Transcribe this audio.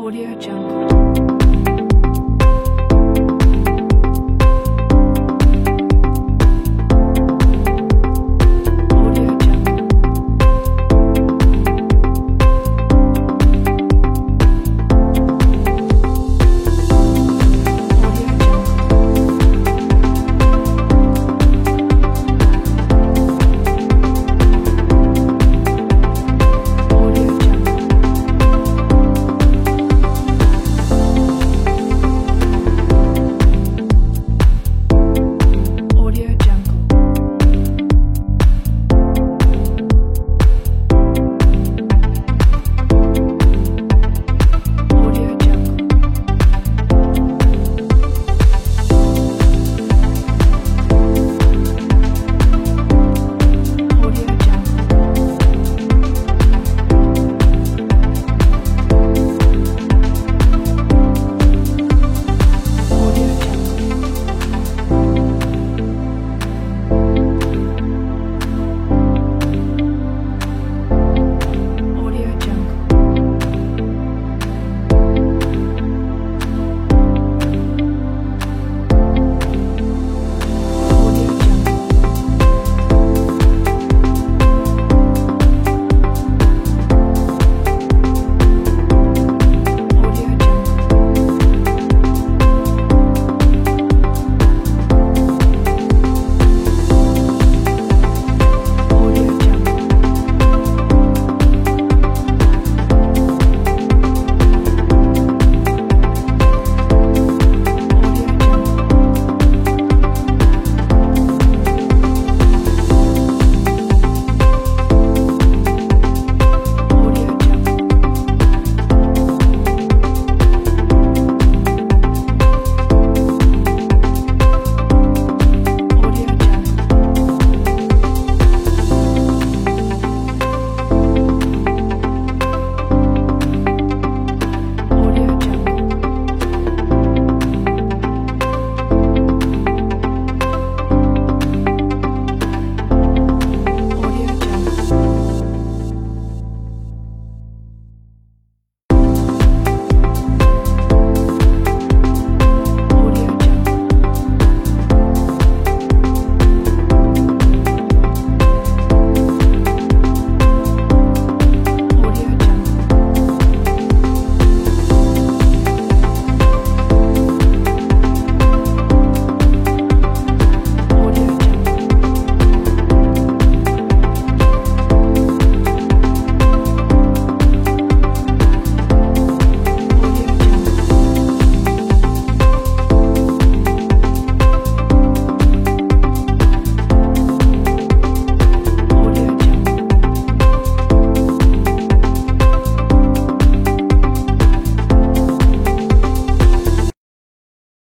Audio Jungle.